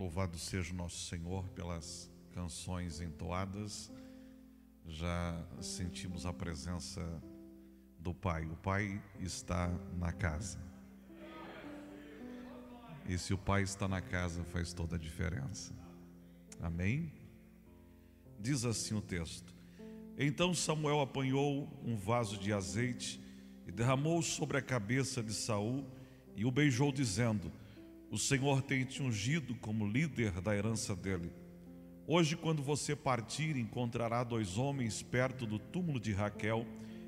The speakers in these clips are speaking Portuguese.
Louvado seja o nosso Senhor pelas canções entoadas. Já sentimos a presença do Pai. O Pai está na casa. E se o Pai está na casa, faz toda a diferença. Amém? Diz assim o texto: Então Samuel apanhou um vaso de azeite e derramou sobre a cabeça de Saul e o beijou, dizendo: O Senhor tem te ungido como líder da herança dele. Hoje, quando você partir, encontrará dois homens perto do túmulo de Raquel,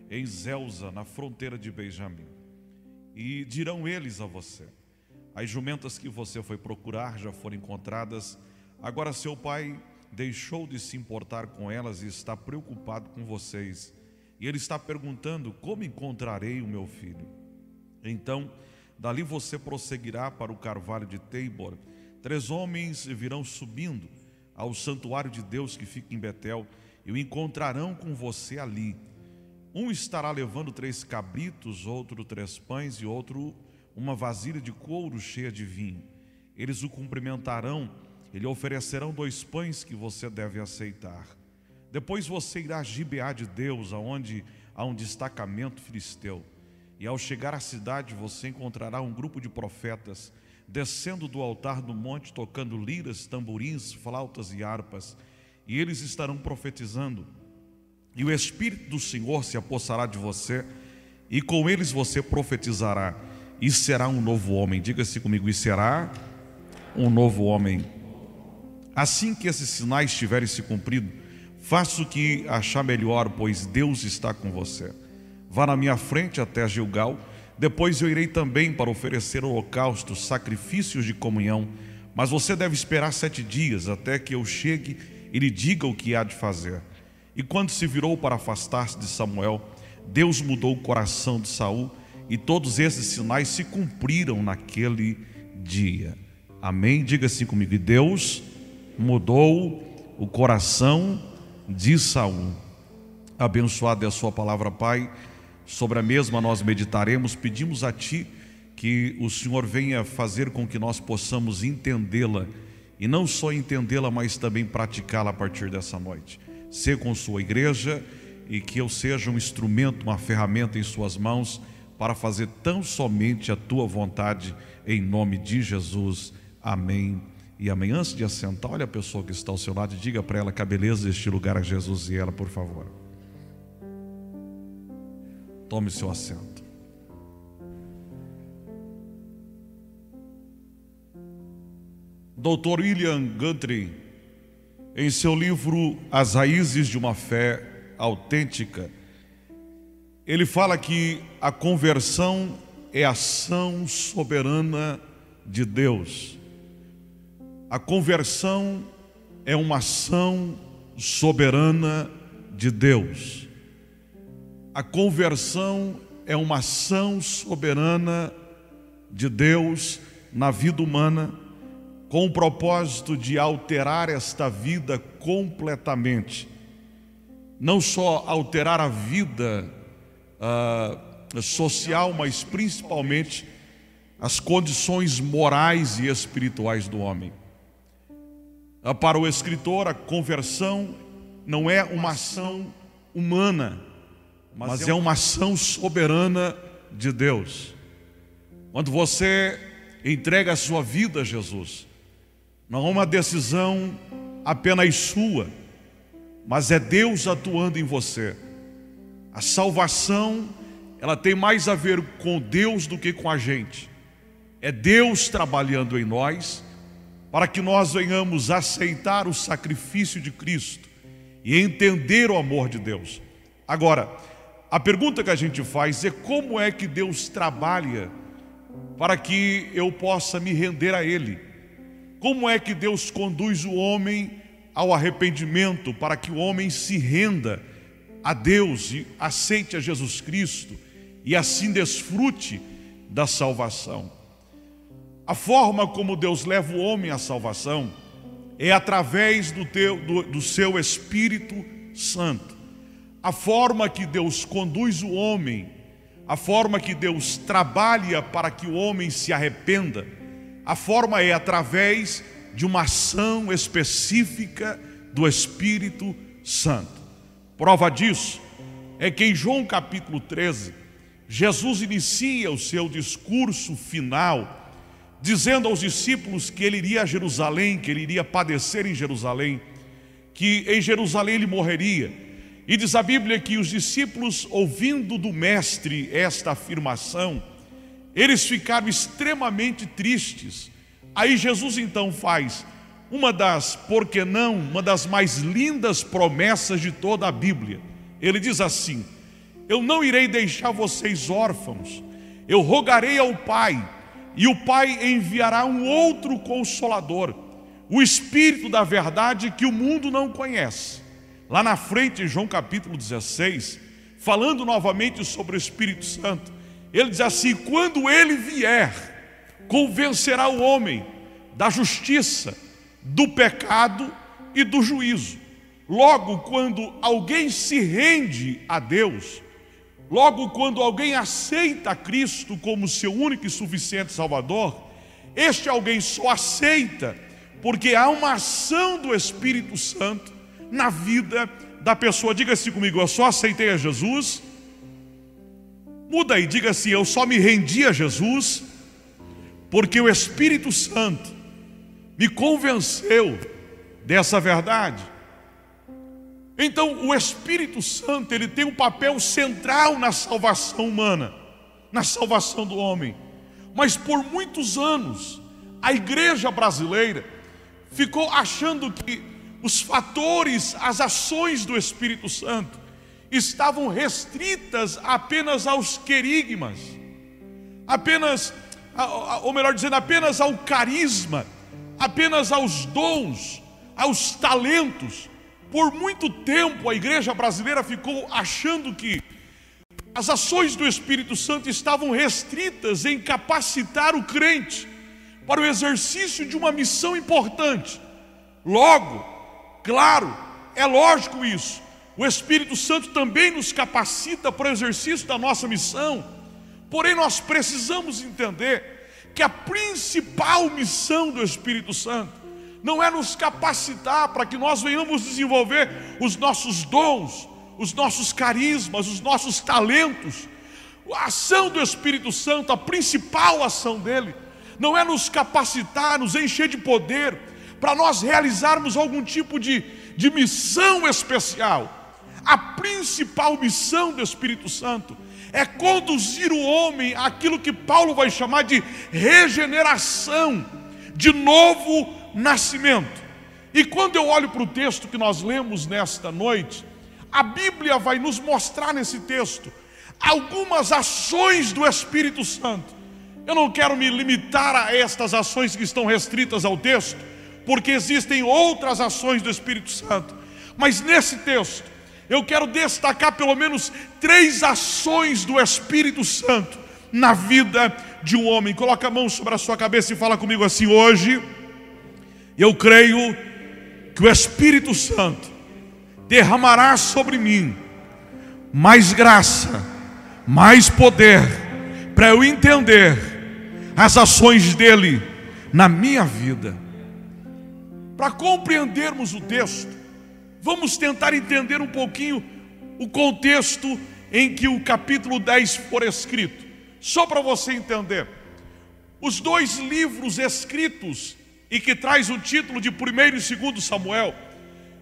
em Zelza, na fronteira de Benjamim. E dirão eles a você: As jumentas que você foi procurar já foram encontradas. Agora seu pai deixou de se importar com elas e está preocupado com vocês. E ele está perguntando: Como encontrarei o meu filho? Então, dali você prosseguirá para o carvalho de Teibor. Três homens virão subindo ao santuário de Deus que fica em Betel e o encontrarão com você ali. Um estará levando três cabritos, outro três pães e outro uma vasilha de couro cheia de vinho. Eles o cumprimentarão e lhe oferecerão dois pães que você deve aceitar. Depois você irá a Gibeá de Deus, aonde há um destacamento filisteu. E ao chegar à cidade, você encontrará um grupo de profetas descendo do altar do monte, tocando liras, tamborins, flautas e harpas. E eles estarão profetizando. E o Espírito do Senhor se apossará de você, e com eles você profetizará. E será um novo homem. Diga-se comigo, e será um novo homem. Assim que esses sinais tiverem se cumprido, faça o que achar melhor, pois Deus está com você. Vá na minha frente até Gilgal, depois eu irei também para oferecer holocaustos, sacrifícios de comunhão, mas você deve esperar sete dias até que eu chegue e lhe diga o que há de fazer. E quando se virou para afastar-se de Samuel, Deus mudou o coração de Saul, e todos esses sinais se cumpriram naquele dia. Amém? Diga assim comigo. Deus mudou o coração de Saul. Abençoada é a sua palavra, Pai. Sobre a mesma nós meditaremos, pedimos a Ti que o Senhor venha fazer com que nós possamos entendê-la e não só entendê-la, mas também praticá-la a partir dessa noite. Ser com sua igreja e que eu seja um instrumento, uma ferramenta em Suas mãos para fazer tão somente a Tua vontade, em nome de Jesus. Amém e amanhã, antes de assentar, olha a pessoa que está ao seu lado e diga para ela que a beleza deste lugar é Jesus e ela, por favor. Tome seu assento. Dr. William Guthrie, em seu livro As Raízes de uma Fé Autêntica, ele fala que a conversão é ação soberana de Deus. A conversão é uma ação soberana de Deus. A conversão é uma ação soberana de Deus na vida humana, com o propósito de alterar esta vida completamente. Não só alterar a vida uh, social, mas principalmente as condições morais e espirituais do homem. Ah, para o escritor, a conversão não é uma ação humana, mas é uma ação soberana de Deus. Quando você entrega a sua vida a Jesus, não é uma decisão apenas sua, mas é Deus atuando em você. A salvação, ela tem mais a ver com Deus do que com a gente. É Deus trabalhando em nós para que nós venhamos aceitar o sacrifício de Cristo e entender o amor de Deus. Agora, a pergunta que a gente faz é como é que Deus trabalha para que eu possa me render a Ele? Como é que Deus conduz o homem ao arrependimento para que o homem se renda a Deus e aceite a Jesus Cristo e assim desfrute da salvação? A forma como Deus leva o homem à salvação é através do, teu, do, do seu Espírito Santo. A forma que Deus conduz o homem, a forma que Deus trabalha para que o homem se arrependa, a forma é através de uma ação específica do Espírito Santo. Prova disso é que em João capítulo 13, Jesus inicia o seu discurso final dizendo aos discípulos que ele iria a Jerusalém, que ele iria padecer em Jerusalém, que em Jerusalém ele morreria. E diz a Bíblia que os discípulos, ouvindo do Mestre esta afirmação, eles ficaram extremamente tristes. Aí Jesus então faz uma das, por que não, uma das mais lindas promessas de toda a Bíblia. Ele diz assim: Eu não irei deixar vocês órfãos, eu rogarei ao Pai e o Pai enviará um outro consolador, o Espírito da verdade que o mundo não conhece. Lá na frente, João capítulo 16, falando novamente sobre o Espírito Santo, ele diz assim: quando ele vier, convencerá o homem da justiça, do pecado e do juízo. Logo, quando alguém se rende a Deus, Logo, quando alguém aceita Cristo como seu único e suficiente Salvador, este alguém só aceita porque há uma ação do Espírito Santo na vida da pessoa. Diga assim comigo: eu só aceitei a Jesus. Muda aí, diga assim: eu só me rendi a Jesus porque o Espírito Santo me convenceu dessa verdade. Então, o Espírito Santo, ele tem um papel central na salvação humana, na salvação do homem. Mas por muitos anos, a igreja brasileira ficou achando que os fatores, as ações do Espírito Santo estavam restritas apenas aos querigmas, apenas, ou melhor dizendo, apenas ao carisma, apenas aos dons, aos talentos. Por muito tempo a igreja brasileira ficou achando que as ações do Espírito Santo estavam restritas em capacitar o crente para o exercício de uma missão importante. Logo, claro, é lógico isso. O Espírito Santo também nos capacita para o exercício da nossa missão. Porém, nós precisamos entender que a principal missão do Espírito Santo não é nos capacitar para que nós venhamos desenvolver os nossos dons, os nossos carismas, os nossos talentos. A ação do Espírito Santo, a principal ação dele, não é nos capacitar, nos encher de poder, para nós realizarmos algum tipo de, de missão especial. A principal missão do Espírito Santo é conduzir o homem àquilo que Paulo vai chamar de regeneração, de novo nascimento. E quando eu olho para o texto que nós lemos nesta noite, a Bíblia vai nos mostrar nesse texto algumas ações do Espírito Santo. Eu não quero me limitar a estas ações que estão restritas ao texto, porque existem outras ações do Espírito Santo. Mas nesse texto, eu quero destacar pelo menos três ações do Espírito Santo na vida de um homem. Coloca a mão sobre a sua cabeça e fala comigo assim: hoje eu creio que o Espírito Santo derramará sobre mim mais graça, mais poder, para eu entender as ações dele na minha vida. Para compreendermos o texto, vamos tentar entender um pouquinho o contexto em que o capítulo 10 for escrito. Só para você entender, os dois livros escritos e que traz o título de 1 e 2 Samuel.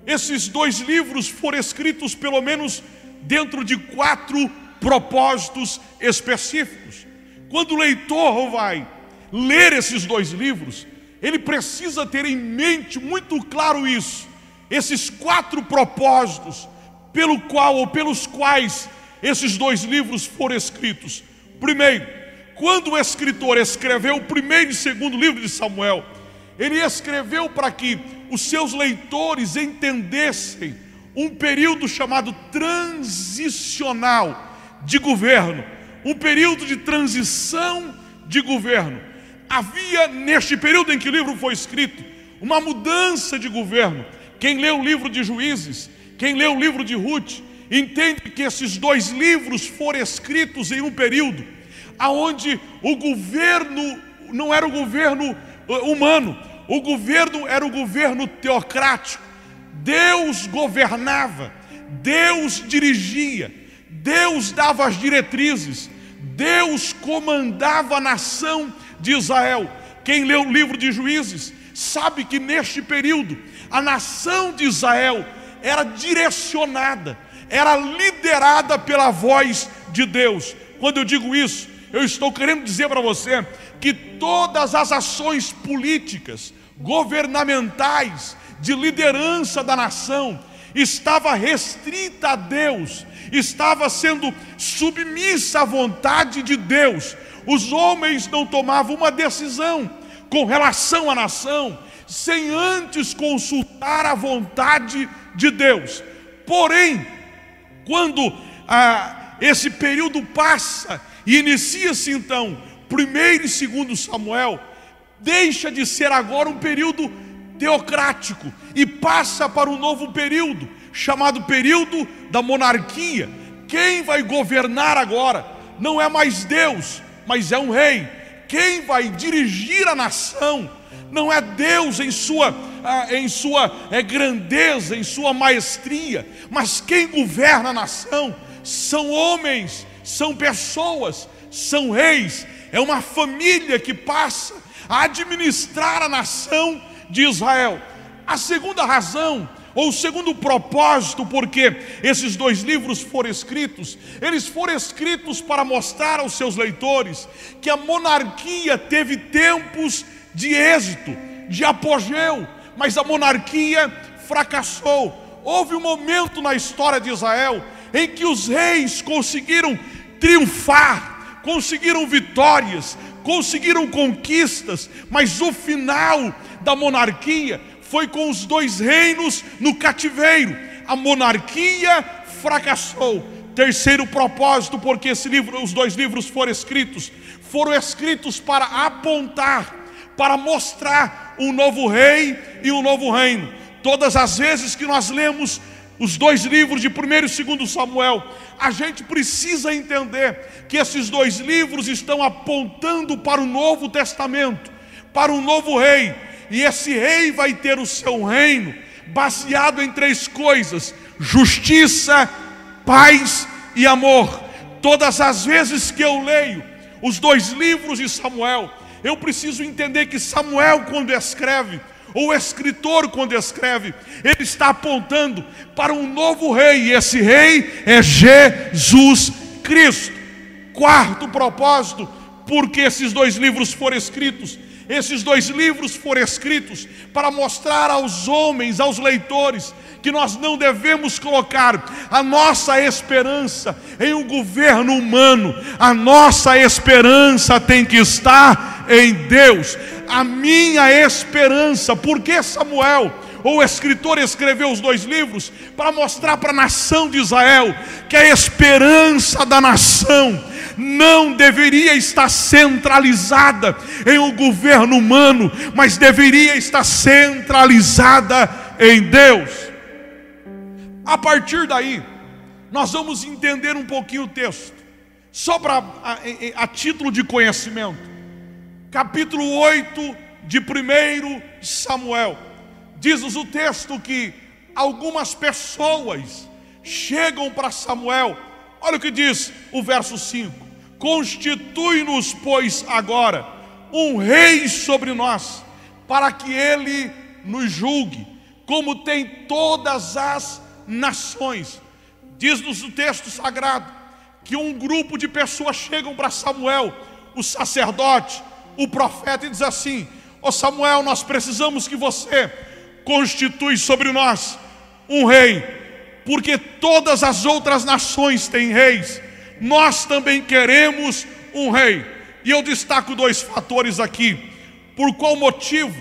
Esses dois livros foram escritos pelo menos dentro de quatro propósitos específicos. Quando o leitor vai ler esses dois livros, ele precisa ter em mente muito claro isso, esses quatro propósitos pelo qual ou pelos quais esses dois livros foram escritos. Primeiro, quando o escritor escreveu o primeiro e segundo livro de Samuel, ele escreveu para que os seus leitores entendessem um período chamado transicional de governo, um período de transição de governo. Havia neste período em que o livro foi escrito uma mudança de governo. Quem lê o livro de Juízes, quem lê o livro de Ruth, entende que esses dois livros foram escritos em um período aonde o governo não era o governo humano, O governo era o governo teocrático. Deus governava, Deus dirigia, Deus dava as diretrizes, Deus comandava a nação de Israel. Quem leu o livro de Juízes sabe que neste período a nação de Israel era direcionada, era liderada pela voz de Deus. Quando eu digo isso, eu estou querendo dizer para você que todas as ações políticas, governamentais, de liderança da nação, estava restrita a Deus, estava sendo submissa à vontade de Deus. Os homens não tomavam uma decisão com relação à nação sem antes consultar a vontade de Deus. Porém, quando ah, esse período passa e inicia-se então primeiro e segundo Samuel, deixa de ser agora um período teocrático e passa para um novo período, chamado período da monarquia. Quem vai governar agora não é mais Deus, mas é um rei. Quem vai dirigir a nação não é Deus em sua, ah, em sua é, grandeza, em sua maestria, mas quem governa a nação são homens, são pessoas, são reis, é uma família que passa a administrar a nação de Israel. A segunda razão, ou o segundo propósito, porque esses dois livros foram escritos, eles foram escritos para mostrar aos seus leitores que a monarquia teve tempos de êxito, de apogeu, mas a monarquia fracassou. Houve um momento na história de Israel em que os reis conseguiram triunfar, conseguiram vitórias, conseguiram conquistas, mas o final da monarquia foi com os dois reinos no cativeiro. A monarquia fracassou. Terceiro propósito, porque esse livro, os dois livros foram escritos, foram escritos para apontar, para mostrar um novo rei e um novo reino. Todas as vezes que nós lemos os dois livros de 1 e 2 Samuel, a gente precisa entender que esses dois livros estão apontando para o Novo Testamento, para um novo rei, e esse rei vai ter o seu reino baseado em três coisas: justiça, paz e amor. Todas as vezes que eu leio os dois livros de Samuel, eu preciso entender que Samuel, quando escreve, ou o escritor, quando escreve, ele está apontando para um novo rei, e esse rei é Jesus Cristo. Quarto propósito, porque esses dois livros foram escritos, esses dois livros foram escritos para mostrar aos homens, aos leitores, que nós não devemos colocar a nossa esperança em um governo humano, a nossa esperança tem que estar em Deus. A minha esperança, porque Samuel, ou o escritor escreveu os dois livros para mostrar para a nação de Israel que a esperança da nação não deveria estar centralizada em um governo humano, mas deveria estar centralizada em Deus. A partir daí, nós vamos entender um pouquinho o texto, só para a, a, a título de conhecimento. Capítulo 8 de 1 Samuel. Diz-nos o texto que algumas pessoas chegam para Samuel. Olha o que diz o verso 5: Constitui-nos, pois, agora um rei sobre nós, para que ele nos julgue, como tem todas as nações. Diz-nos o texto sagrado que um grupo de pessoas chegam para Samuel, o sacerdote, o profeta, e diz assim: Ó oh Samuel, nós precisamos que você constitui sobre nós um rei, porque todas as outras nações têm reis, nós também queremos um rei. E eu destaco dois fatores aqui. Por qual motivo,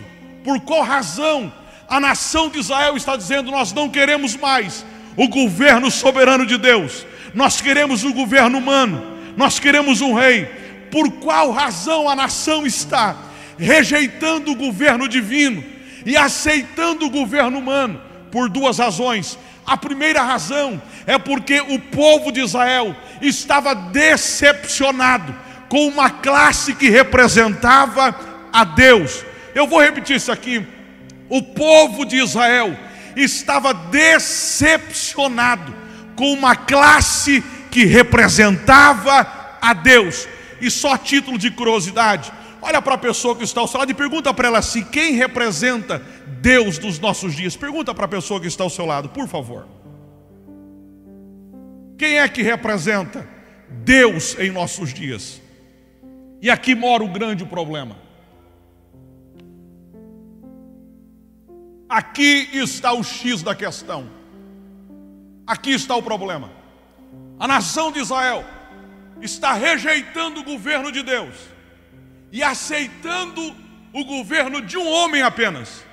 por qual razão a nação de Israel está dizendo: nós não queremos mais o governo soberano de Deus, nós queremos o governo humano, nós queremos um rei. Por qual razão a nação está rejeitando o governo divino e aceitando o governo humano? Por duas razões. A primeira razão é porque o povo de Israel estava decepcionado com uma classe que representava a Deus. Eu vou repetir isso aqui. O povo de Israel estava decepcionado com uma classe que representava a Deus. E só título de curiosidade, olha para a pessoa que está ao seu lado e pergunta para ela assim: quem representa Deus dos nossos dias? Pergunta para a pessoa que está ao seu lado, por favor. Quem é que representa Deus em nossos dias? E aqui mora o grande problema. Aqui está o X da questão. Aqui está o problema. A nação de Israel está rejeitando o governo de Deus e aceitando o governo de um homem apenas.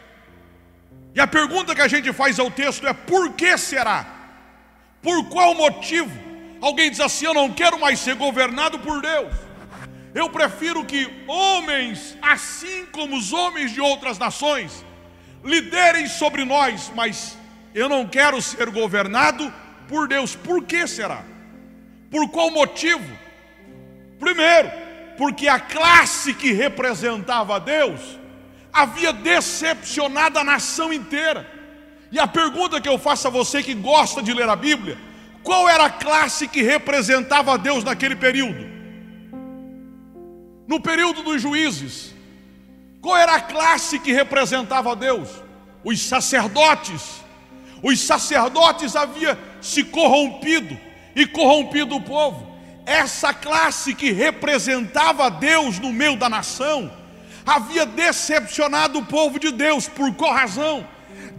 E a pergunta que a gente faz ao texto é: por que será? Por qual motivo? Alguém diz assim: eu não quero mais ser governado por Deus. Eu prefiro que homens, assim como os homens de outras nações, liderem sobre nós, mas eu não quero ser governado por Deus. Por que será? Por qual motivo? Primeiro, porque a classe que representava Deus havia decepcionado a nação inteira. E a pergunta que eu faço a você que gosta de ler a Bíblia: qual era a classe que representava a Deus naquele período? No período dos juízes, qual era a classe que representava a Deus? Os sacerdotes. Os sacerdotes haviam se corrompido e corrompido o povo. Essa classe que representava Deus no meio da nação havia decepcionado o povo de Deus. Por qual razão?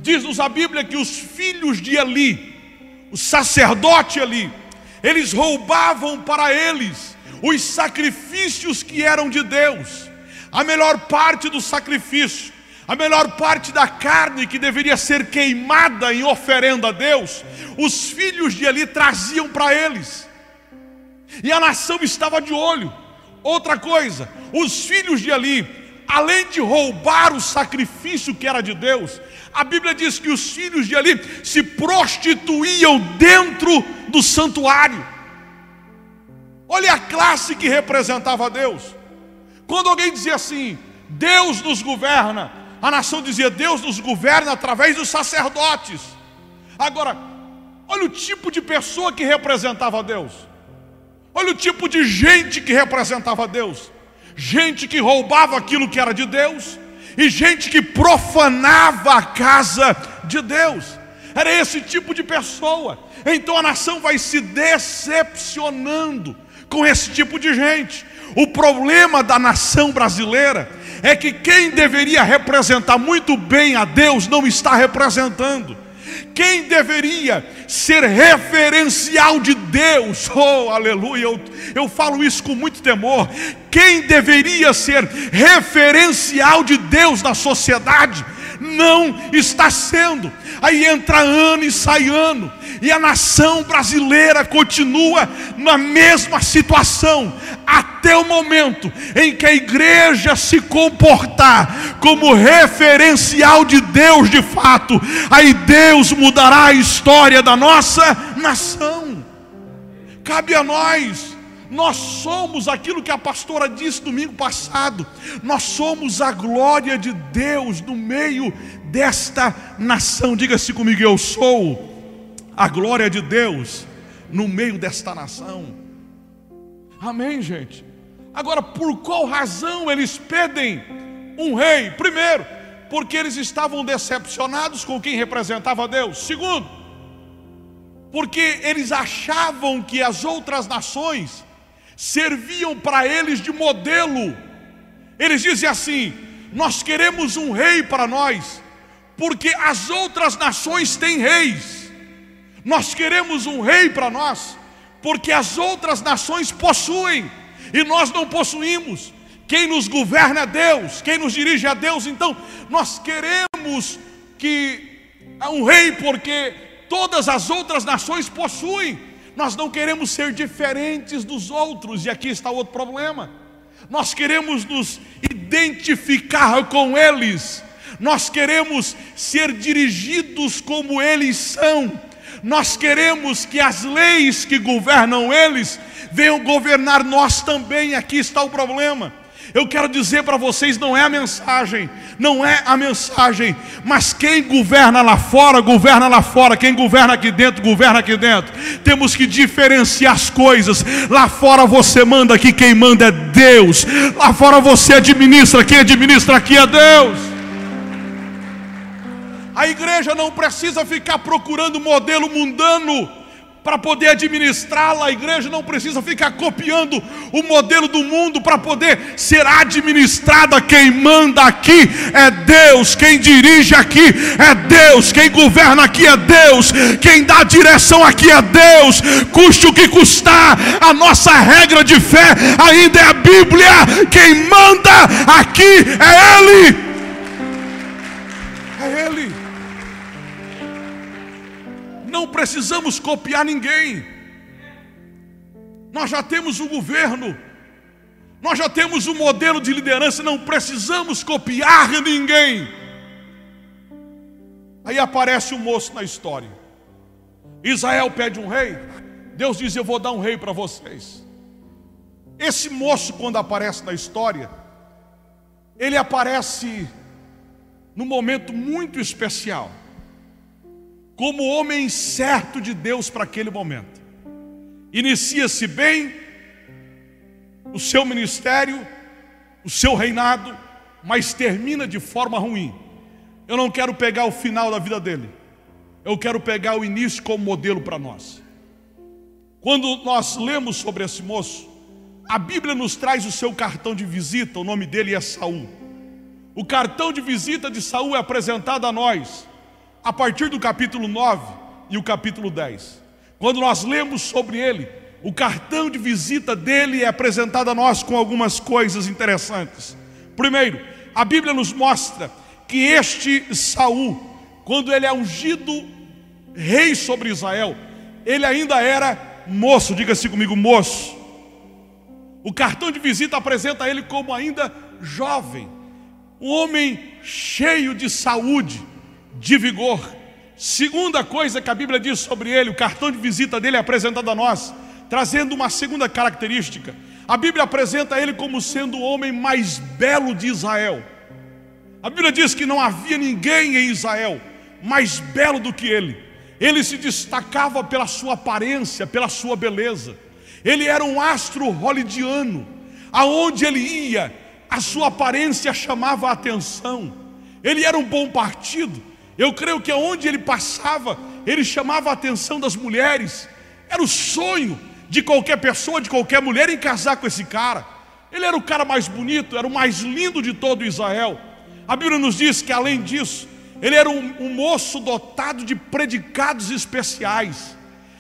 Diz-nos a Bíblia que os filhos de Eli, o sacerdote Eli, eles roubavam para eles os sacrifícios que eram de Deus. A melhor parte do sacrifício a melhor parte da carne que deveria ser queimada em oferenda a Deus, os filhos de Eli traziam para eles, e a nação estava de olho. Outra coisa, os filhos de Eli, além de roubar o sacrifício que era de Deus, a Bíblia diz que os filhos de Eli se prostituíam dentro do santuário. Olha a classe que representava Deus. Quando alguém dizia assim: Deus nos governa, a nação dizia: Deus nos governa através dos sacerdotes. Agora, olha o tipo de pessoa que representava Deus. Olha o tipo de gente que representava Deus. Gente que roubava aquilo que era de Deus e gente que profanava a casa de Deus. Era esse tipo de pessoa. Então a nação vai se decepcionando com esse tipo de gente. O problema da nação brasileira é que quem deveria representar muito bem a Deus não está representando. Quem deveria ser referencial de Deus, oh aleluia, eu, eu falo isso com muito temor. Quem deveria ser referencial de Deus na sociedade, não está sendo. Aí entra ano e sai ano, e a nação brasileira continua na mesma situação, até o momento em que a igreja se comportar como referencial de Deus de fato, aí Deus mudará a história da nossa nação. Cabe a nós nós somos aquilo que a pastora disse domingo passado. Nós somos a glória de Deus no meio desta nação. Diga-se comigo, eu sou a glória de Deus no meio desta nação. Amém, gente? Agora, por qual razão eles pedem um rei? Primeiro, porque eles estavam decepcionados com quem representava Deus. Segundo, porque eles achavam que as outras nações serviam para eles de modelo. Eles dizem assim: Nós queremos um rei para nós, porque as outras nações têm reis. Nós queremos um rei para nós, porque as outras nações possuem e nós não possuímos. Quem nos governa é Deus, quem nos dirige é Deus. Então, nós queremos que um rei, porque todas as outras nações possuem. Nós não queremos ser diferentes dos outros, e aqui está outro problema. Nós queremos nos identificar com eles, nós queremos ser dirigidos como eles são, nós queremos que as leis que governam eles venham governar nós também. Aqui está o problema. Eu quero dizer para vocês: não é a mensagem, não é a mensagem, mas quem governa lá fora, governa lá fora, quem governa aqui dentro, governa aqui dentro. Temos que diferenciar as coisas. Lá fora você manda, aqui quem manda é Deus. Lá fora você administra, quem administra aqui é Deus. A igreja não precisa ficar procurando modelo mundano para poder administrá-la. A igreja não precisa ficar copiando o modelo do mundo para poder ser administrada. Quem manda aqui é Deus, quem dirige aqui é Deus, quem governa aqui é Deus, quem dá direção aqui é Deus. Custe o que custar, a nossa regra de fé ainda é a Bíblia. Quem manda aqui é Ele. Não precisamos copiar ninguém. Nós já temos o governo, nós já temos o modelo de liderança, não precisamos copiar ninguém. Aí aparece um moço na história. Israel pede um rei. Deus diz: Eu vou dar um rei para vocês. Esse moço, quando aparece na história, ele aparece num momento muito especial como homem certo de Deus para aquele momento. Inicia-se bem o seu ministério, o seu reinado, mas termina de forma ruim. Eu não quero pegar o final da vida dele, eu quero pegar o início como modelo para nós. Quando nós lemos sobre esse moço, a Bíblia nos traz o seu cartão de visita, o nome dele é Saul. O cartão de visita de Saul é apresentado a nós a partir do capítulo 9 e o capítulo 10. Quando nós lemos sobre ele, o cartão de visita dele é apresentado a nós com algumas coisas interessantes. Primeiro, a Bíblia nos mostra que este Saul, quando ele é ungido rei sobre Israel, ele ainda era moço, diga-se comigo, moço. O cartão de visita apresenta ele como ainda jovem, um homem cheio de saúde, de vigor. Segunda coisa que a Bíblia diz sobre ele, o cartão de visita dele é apresentado a nós, trazendo uma segunda característica. A Bíblia apresenta ele como sendo o homem mais belo de Israel. A Bíblia diz que não havia ninguém em Israel mais belo do que ele. Ele se destacava pela sua aparência, pela sua beleza. Ele era um astro hollywoodiano. Aonde ele ia, a sua aparência chamava a atenção. Ele era um bom partido. Eu creio que aonde ele passava, ele chamava a atenção das mulheres. Era o sonho de qualquer pessoa, de qualquer mulher, em casar com esse cara. Ele era o cara mais bonito, era o mais lindo de todo Israel. A Bíblia nos diz que, além disso, ele era um, um moço dotado de predicados especiais.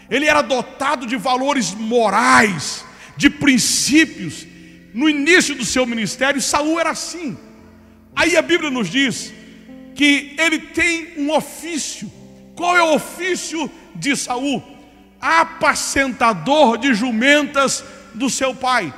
Ele era dotado de valores morais, de princípios. No início do seu ministério, Saul era assim. Aí a Bíblia nos diz que ele tem um ofício. Qual é o ofício de Saul? Apacentador de jumentas do seu pai.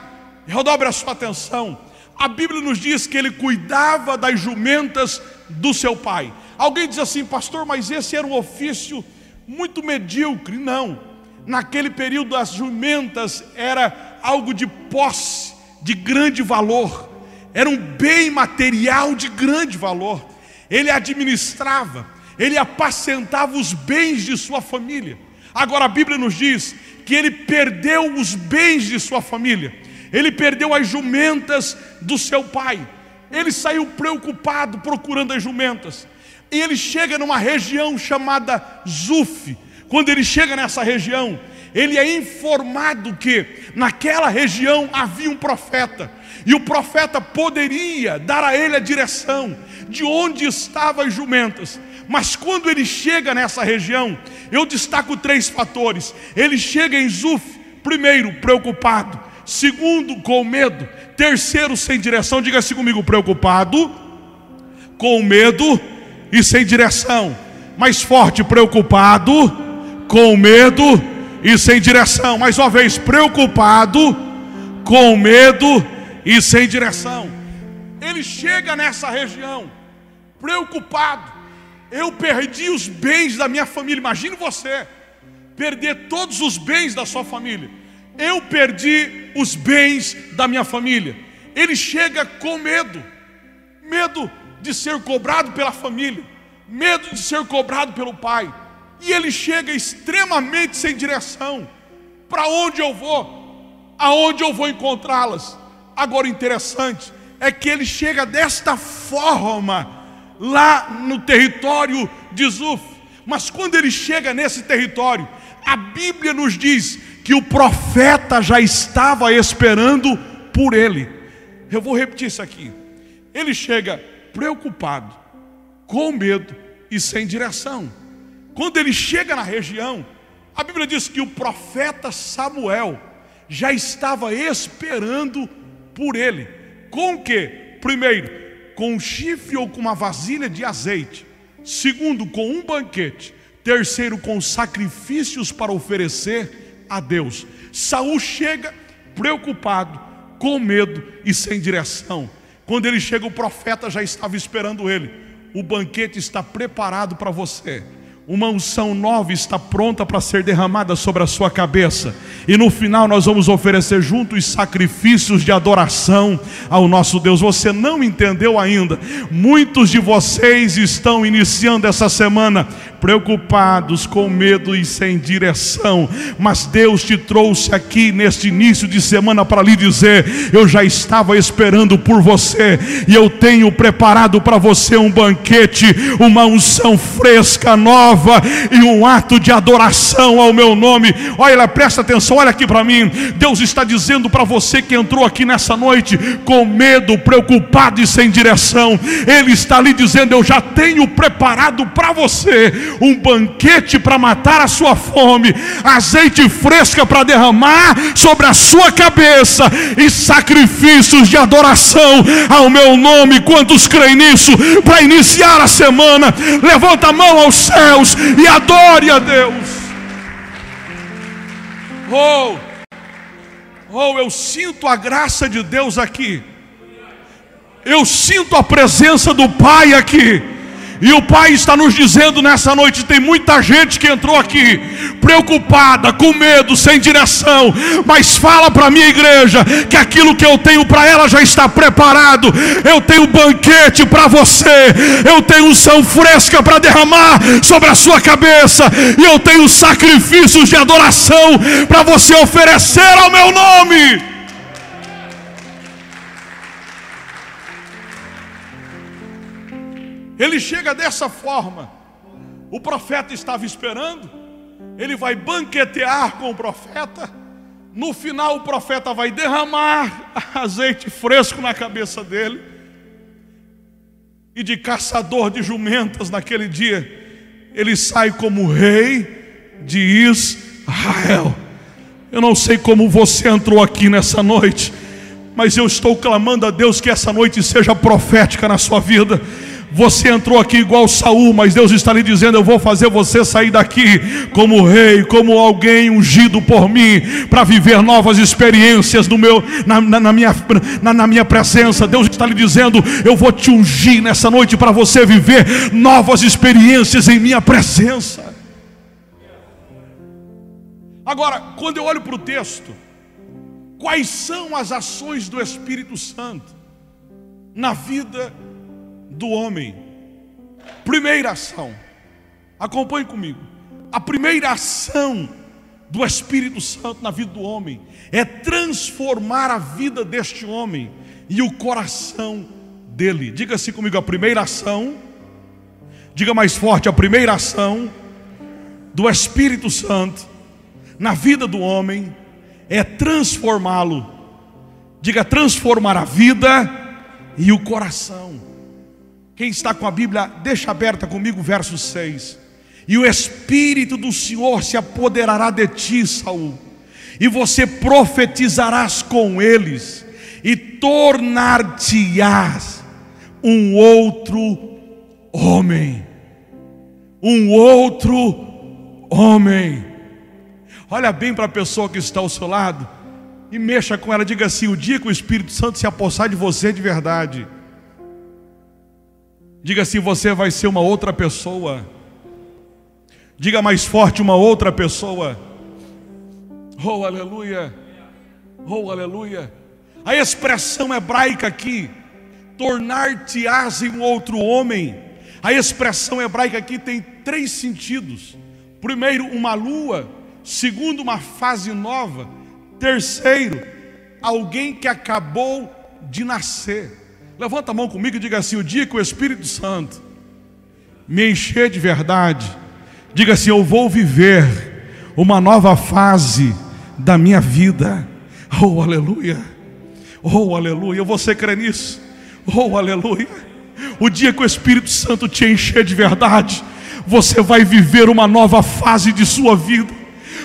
Redobre a sua atenção. A Bíblia nos diz que ele cuidava das jumentas do seu pai. Alguém diz assim, pastor, mas esse era um ofício muito medíocre. Não. Naquele período as jumentas era algo de posse, de grande valor. Era um bem material de grande valor ele administrava, ele apacentava os bens de sua família. Agora a Bíblia nos diz que ele perdeu os bens de sua família, ele perdeu as jumentas do seu pai. Ele saiu preocupado procurando as jumentas. E ele chega numa região chamada Zuf. Quando ele chega nessa região, ele é informado que naquela região havia um profeta, e o profeta poderia dar a ele a direção de onde estavam as jumentas. Mas quando ele chega nessa região, eu destaco três fatores. Ele chega em Zuf, primeiro, preocupado, segundo, com medo, terceiro, sem direção. Diga-se comigo, preocupado, com medo e sem direção. Mais forte, preocupado, com medo e sem direção. Mais uma vez, preocupado, com medo e sem direção. Ele chega nessa região preocupado. Eu perdi os bens da minha família. Imagine você perder todos os bens da sua família. Eu perdi os bens da minha família. ele chega com medo, medo de ser cobrado pela família, medo de ser cobrado pelo pai, e ele chega extremamente sem direção. Para onde eu vou? Aonde eu vou encontrá-las? Agora, interessante é que ele chega desta forma lá no território de Zuf. Mas quando ele chega nesse território, a Bíblia nos diz que o profeta já estava esperando por ele. Eu vou repetir isso aqui. Ele chega preocupado, com medo e sem direção. Quando ele chega na região, a Bíblia diz que o profeta Samuel já estava esperando por ele. Com o que? Primeiro, com um chifre ou com uma vasilha de azeite. Segundo, com um banquete. Terceiro, com sacrifícios para oferecer a Deus. Saul chega preocupado, com medo e sem direção. Quando ele chega, o profeta já estava esperando ele. O banquete está preparado para você. Uma unção nova está pronta para ser derramada sobre a sua cabeça. E no final nós vamos oferecer juntos sacrifícios de adoração ao nosso Deus. Você não entendeu ainda? Muitos de vocês estão iniciando essa semana preocupados, com medo e sem direção. Mas Deus te trouxe aqui neste início de semana para lhe dizer: eu já estava esperando por você e eu tenho preparado para você um banquete, uma unção fresca, nova e um ato de adoração ao meu nome. Olha, presta atenção, olha aqui para mim. Deus está dizendo para você que entrou aqui nessa noite com medo, preocupado e sem direção. Ele está lhe dizendo: Eu já tenho preparado para você um banquete para matar a sua fome, azeite fresca para derramar sobre a sua cabeça e sacrifícios de adoração ao meu nome. Quantos creem nisso? Para iniciar a semana, levanta a mão aos céus E adore a Deus. Oh, oh, eu sinto a graça de Deus aqui. Eu sinto a presença do Pai aqui. E o Pai está nos dizendo nessa noite: tem muita gente que entrou aqui preocupada, com medo, sem direção, mas fala para a minha igreja que aquilo que eu tenho para ela já está preparado. Eu tenho banquete para você, eu tenho unção fresca para derramar sobre a sua cabeça, e eu tenho sacrifícios de adoração para você oferecer ao meu nome. Ele chega dessa forma. O profeta estava esperando. Ele vai banquetear com o profeta. No final, o profeta vai derramar azeite fresco na cabeça dele. E de caçador de jumentas naquele dia, ele sai como rei de Israel. Eu não sei como você entrou aqui nessa noite, mas eu estou clamando a Deus que essa noite seja profética na sua vida você entrou aqui igual Saul, mas Deus está lhe dizendo: Eu vou fazer você sair daqui como rei, como alguém ungido por mim, para viver novas experiências no meu, na, na, na minha, na, na minha presença. Deus está lhe dizendo: Eu vou te ungir nessa noite para você viver novas experiências em minha presença. Agora, quando eu olho para o texto, quais são as ações do Espírito Santo na vida do homem. Primeira ação, acompanhe comigo. A primeira ação do Espírito Santo na vida do homem é transformar a vida deste homem e o coração dele. Diga assim comigo: a primeira ação, diga mais forte, a primeira ação do Espírito Santo na vida do homem é transformá-lo. Diga transformar a vida e o coração. Quem está com a Bíblia, deixa aberta comigo o verso 6. E o Espírito do Senhor se apoderará de ti, Saul, e você profetizarás com eles, e tornar-te-ás um outro homem. Um outro homem. Olha bem para a pessoa que está ao seu lado e mexa com ela. Diga assim: o dia que o Espírito Santo se apossar de você de verdade Diga assim: você vai ser uma outra pessoa. Diga mais forte: uma outra pessoa. Oh, aleluia. Oh, aleluia. A expressão hebraica aqui, tornar-te-ás em um outro homem, a expressão hebraica aqui tem três sentidos. Primeiro, uma lua. Segundo, uma fase nova. Terceiro, alguém que acabou de nascer. Levanta a mão comigo e diga assim: o dia que o Espírito Santo me encher de verdade, diga assim: eu vou viver uma nova fase da minha vida. Oh, aleluia! Oh, aleluia! Você crê nisso? Oh, aleluia! O dia que o Espírito Santo te encher de verdade, você vai viver uma nova fase de sua vida,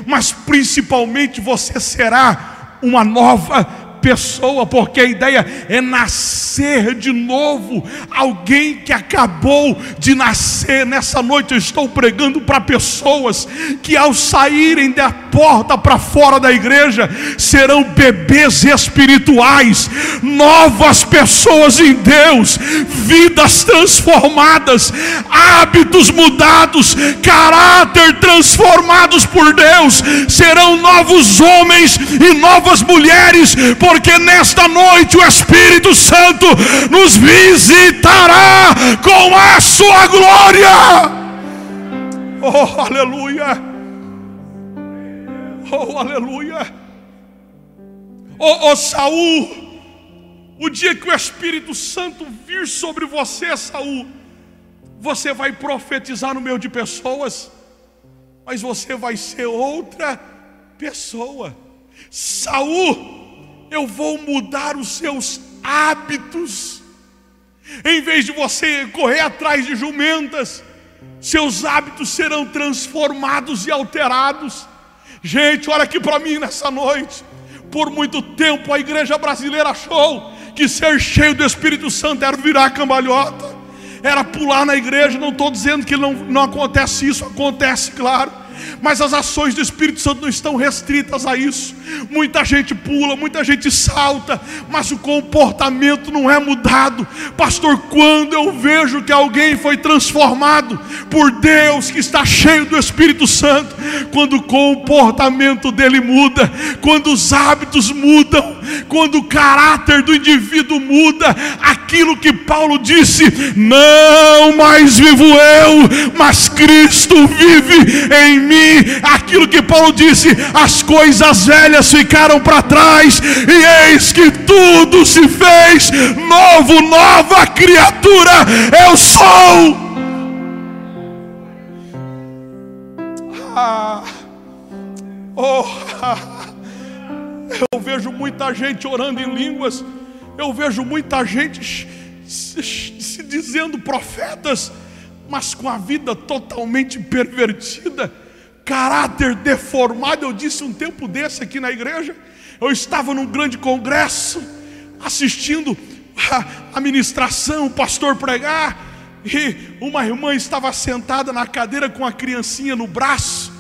mas principalmente você será uma nova pessoa, porque a ideia é nascer de novo. Alguém que acabou de nascer. Nessa noite eu estou pregando para pessoas que ao saírem da porta para fora da igreja serão bebês espirituais, novas pessoas em Deus, vidas transformadas, hábitos mudados, caráter transformados por Deus. Serão novos homens e novas mulheres, por porque nesta noite o Espírito Santo nos visitará com a sua glória. Oh, aleluia! Oh, aleluia! Oh, oh Saul, o dia que o Espírito Santo vir sobre você, Saul, você vai profetizar no meio de pessoas, mas você vai ser outra pessoa. Saul eu vou mudar os seus hábitos. Em vez de você correr atrás de jumentas, seus hábitos serão transformados e alterados. Gente, olha aqui para mim nessa noite. Por muito tempo a igreja brasileira achou que ser cheio do Espírito Santo era virar cambalhota, era pular na igreja. Não estou dizendo que não, não acontece isso, acontece, claro mas as ações do Espírito Santo não estão restritas a isso. Muita gente pula, muita gente salta, mas o comportamento não é mudado. Pastor, quando eu vejo que alguém foi transformado por Deus, que está cheio do Espírito Santo, quando o comportamento dele muda, quando os hábitos mudam, quando o caráter do indivíduo muda, aquilo que Paulo disse: não mais vivo eu, mas Cristo vive em mim. Aquilo que Paulo disse: as coisas velhas ficaram para trás, e eis que tudo se fez novo, nova criatura. Eu sou. Ah, oh, eu vejo muita gente orando em línguas, eu vejo muita gente se, se dizendo profetas, mas com a vida totalmente pervertida caráter deformado. Eu disse um tempo desse aqui na igreja. Eu estava num grande congresso, assistindo a ministração, o pastor pregar, e uma irmã estava sentada na cadeira com a criancinha no braço,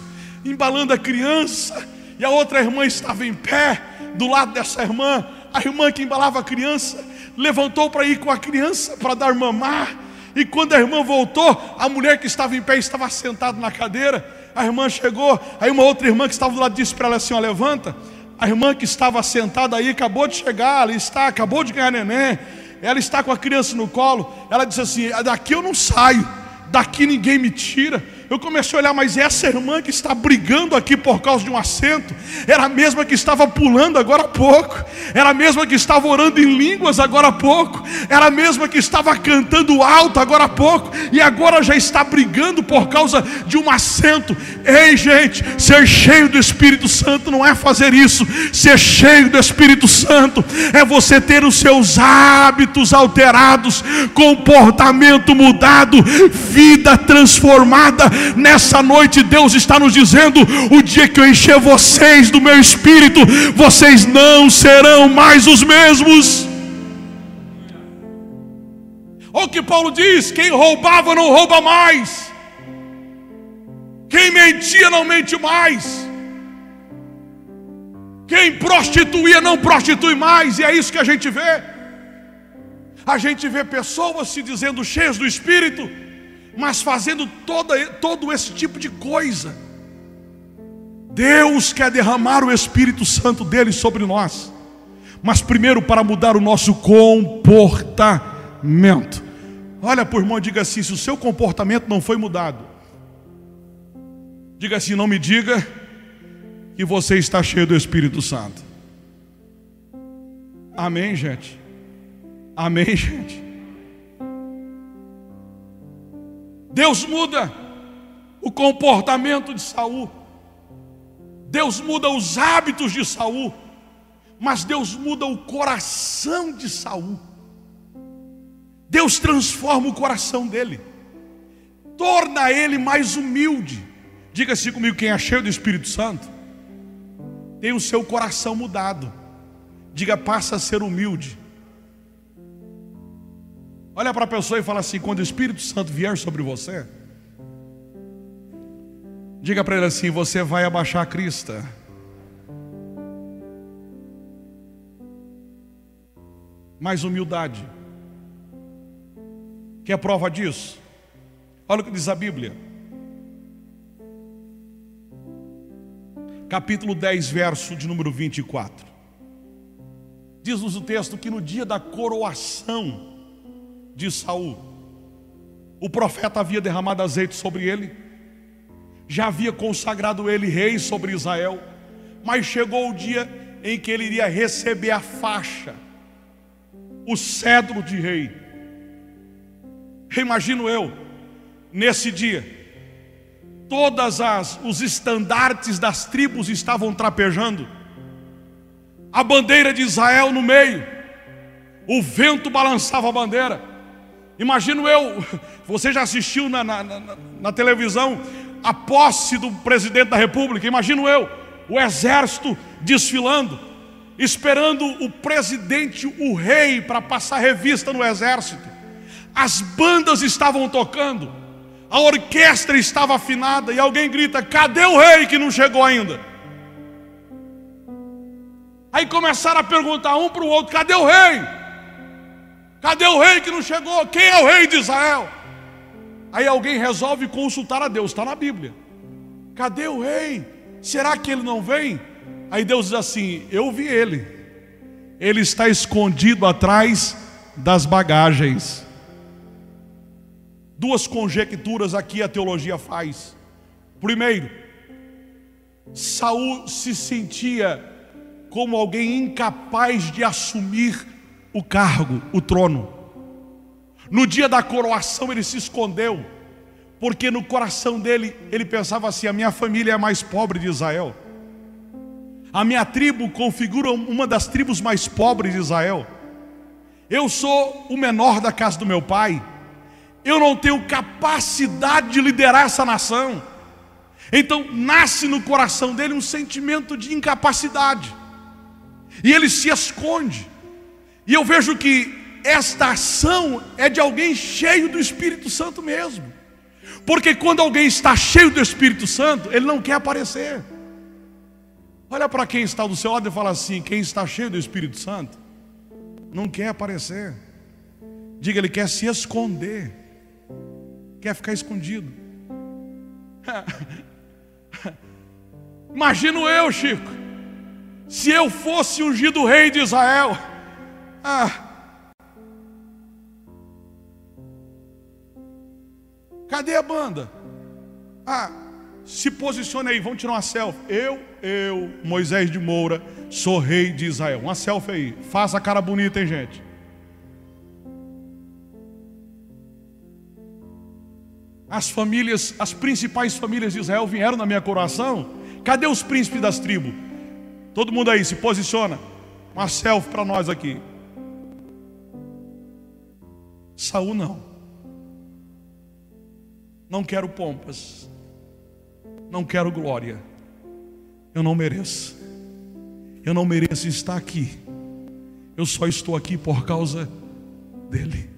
embalando a criança, e a outra irmã estava em pé do lado dessa irmã. A irmã que embalava a criança levantou para ir com a criança para dar mamar. E quando a irmã voltou, a mulher que estava em pé estava sentada na cadeira. A irmã chegou, aí uma outra irmã que estava do lado disse para ela assim: ó, levanta. A irmã que estava sentada aí acabou de chegar, ela está, acabou de ganhar neném. Ela está com a criança no colo. Ela disse assim: daqui eu não saio, daqui ninguém me tira. Eu comecei a olhar, mas essa irmã que está brigando aqui por causa de um assento, era a mesma que estava pulando agora há pouco, era a mesma que estava orando em línguas agora há pouco, era a mesma que estava cantando alto agora há pouco, e agora já está brigando por causa de um assento. Ei, gente, ser cheio do Espírito Santo não é fazer isso, ser cheio do Espírito Santo é você ter os seus hábitos alterados, comportamento mudado, vida transformada Nessa noite, Deus está nos dizendo: o dia que eu encher vocês do meu espírito, vocês não serão mais os mesmos. Olha o que Paulo diz: quem roubava não rouba mais, quem mentia não mente mais, quem prostituía não prostitui mais, e é isso que a gente vê. A gente vê pessoas se dizendo cheias do Espírito, mas fazendo toda, todo esse tipo de coisa. Deus quer derramar o Espírito Santo dele sobre nós. mas primeiro para mudar o nosso comportamento. Olha o irmão e diga assim: se o seu comportamento não foi mudado, diga assim: não me diga que você está cheio do Espírito Santo. Amém, gente? Amém, gente? Deus muda o comportamento de Saul. Deus muda os hábitos de Saul, mas Deus muda o coração de Saul. Deus transforma o coração dele, torna ele mais humilde. Diga-se comigo, quem é cheio do Espírito Santo, tem o seu coração mudado. Diga, passa a ser humilde. Olha para a pessoa e fala assim: quando o Espírito Santo vier sobre você, diga para ele assim: você vai abaixar a crista. Mais humildade. Quer prova disso? Olha o que diz a Bíblia. Capítulo 10, verso de número 24. Diz-nos o texto que no dia da coroação de Saul. O profeta havia derramado azeite sobre ele, já havia consagrado ele rei sobre Israel, mas chegou o dia em que ele iria receber a faixa, o cedro de rei. Imagino eu, nesse dia, todas as os estandartes das tribos estavam trapejando, a bandeira de Israel no meio, o vento balançava a bandeira, Imagino eu, você já assistiu na, na, na, na, televisão a posse do presidente da república, imagino eu, o exército desfilando, esperando o presidente, o rei, para passar revista no exército. As bandas estavam tocando, a orquestra estava afinada, e alguém grita: cadê o rei que não chegou ainda? Aí começaram a perguntar um para o outro: cadê o rei? Cadê o rei que não chegou? Quem é o rei de Israel? Aí alguém resolve consultar a Deus, está na Bíblia. Cadê o rei? Será que ele não vem? Aí Deus diz assim: Eu vi ele, ele está escondido atrás das bagagens. Duas conjecturas aqui a teologia faz. Primeiro, Saul se sentia como alguém incapaz de assumir o cargo, o trono. No dia da coroação ele se escondeu, porque no coração dele ele pensava assim: a minha família é a mais pobre de Israel. A minha tribo configura uma das tribos mais pobres de Israel. Eu sou o menor da casa do meu pai. Eu não tenho capacidade de liderar essa nação. Então nasce no coração dele um sentimento de incapacidade. E ele se esconde. E eu vejo que esta ação é de alguém cheio do Espírito Santo mesmo. Porque quando alguém está cheio do Espírito Santo, ele não quer aparecer. Olha para quem está do seu lado e fala assim: quem está cheio do Espírito Santo não quer aparecer. Diga, ele quer se esconder, quer ficar escondido. Imagino eu, Chico, se eu fosse ungido rei de Israel. Ah. Cadê a banda? Ah, se posicione aí, vamos tirar uma selfie. Eu, eu, Moisés de Moura, sou rei de Israel. Uma selfie aí. Faça a cara bonita, hein, gente? As famílias, as principais famílias de Israel vieram na minha coração. Cadê os príncipes das tribos? Todo mundo aí, se posiciona. Uma selfie para nós aqui. Saul não. Não quero pompas. Não quero glória. Eu não mereço. Eu não mereço estar aqui. Eu só estou aqui por causa dele.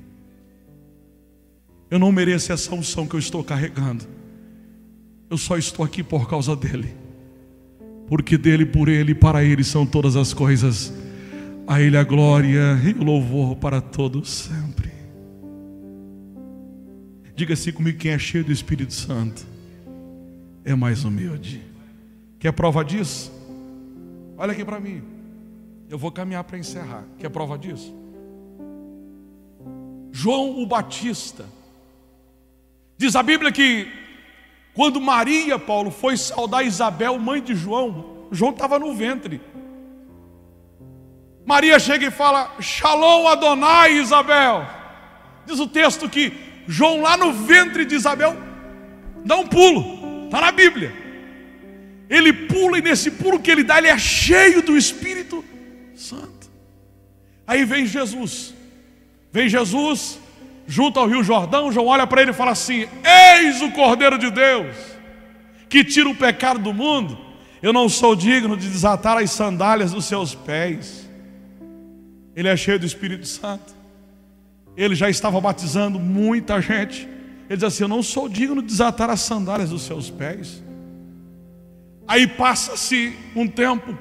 Eu não mereço essa unção que eu estou carregando. Eu só estou aqui por causa dele. Porque dele, por ele e para ele são todas as coisas. A ele a glória e o louvor para todos. Diga assim comigo: quem é cheio do Espírito Santo é mais humilde. Quer prova disso? Olha aqui para mim. Eu vou caminhar para encerrar. Quer prova disso? João o Batista. Diz a Bíblia que quando Maria, Paulo, foi saudar Isabel, mãe de João, João estava no ventre. Maria chega e fala: Shalom Adonai, Isabel. Diz o texto que João, lá no ventre de Isabel, dá um pulo, está na Bíblia. Ele pula e nesse pulo que ele dá, ele é cheio do Espírito Santo. Aí vem Jesus, vem Jesus, junto ao Rio Jordão. João olha para ele e fala assim: Eis o Cordeiro de Deus, que tira o pecado do mundo. Eu não sou digno de desatar as sandálias dos seus pés. Ele é cheio do Espírito Santo. Ele já estava batizando muita gente. Ele diz assim: Eu não sou digno de desatar as sandálias dos seus pés. Aí passa-se um tempo,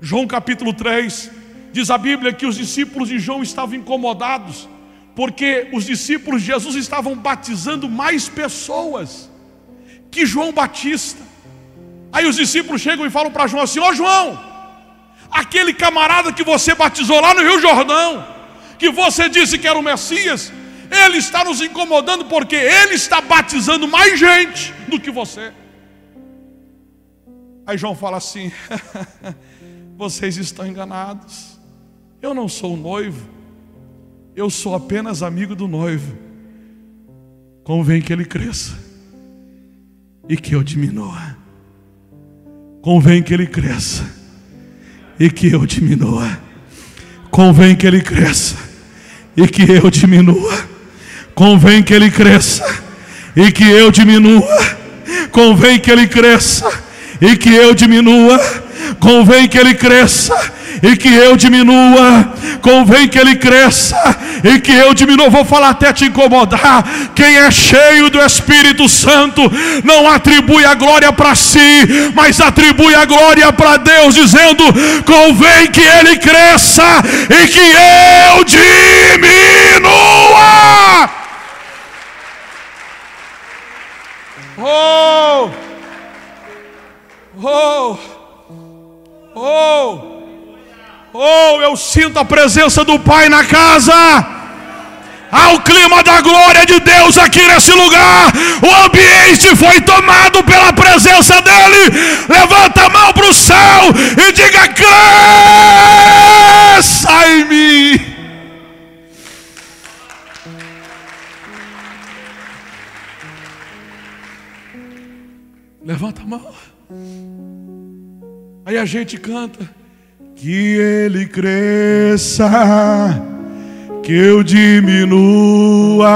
João capítulo 3, diz a Bíblia que os discípulos de João estavam incomodados, porque os discípulos de Jesus estavam batizando mais pessoas que João Batista. Aí os discípulos chegam e falam para João assim: Ô oh, João, aquele camarada que você batizou lá no Rio Jordão, que você disse que era o Messias, ele está nos incomodando porque ele está batizando mais gente do que você. Aí João fala assim: vocês estão enganados. Eu não sou o noivo, eu sou apenas amigo do noivo. Convém que ele cresça e que eu diminua. Convém que ele cresça e que eu diminua. Convém que ele cresça e que eu diminua. Convém que ele cresça e que eu diminua. Convém que ele cresça e que eu diminua. Convém que ele cresça e que eu diminua. Convém que ele cresça e que eu diminua. Vou falar até te incomodar. Quem é cheio do Espírito Santo não atribui a glória para si, mas atribui a glória para Deus, dizendo: convém que ele cresça e que eu diminua. Oh! Oh! Oh! Oh, eu sinto a presença do Pai na casa. Há o clima da glória de Deus aqui nesse lugar. O ambiente foi tomado pela presença dEle. Levanta a mão para o céu e diga: cresça em mim. Levanta a mão. Aí a gente canta que ele cresça, que eu diminua,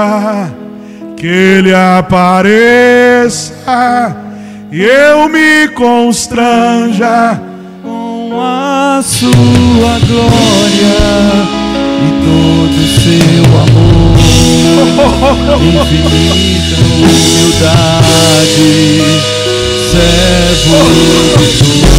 que ele apareça e eu me constranja com a sua glória e todo o seu amor, infinita humildade, servo de constranja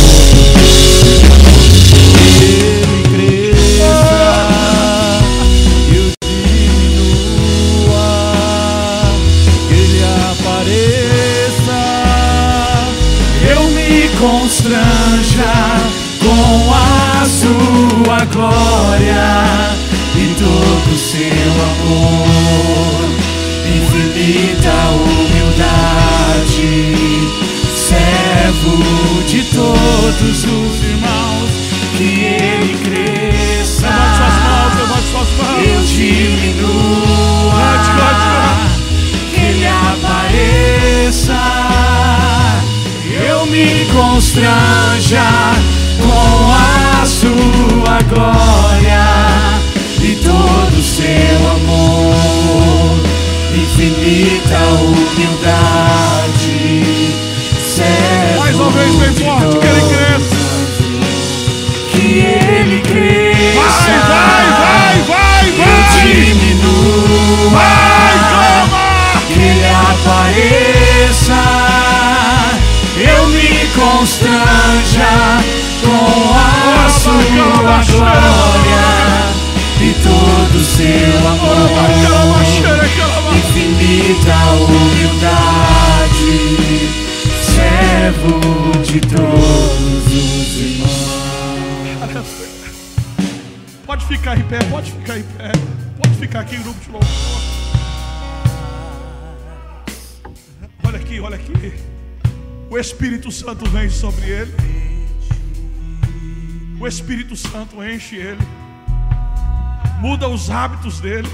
Muda os hábitos dele.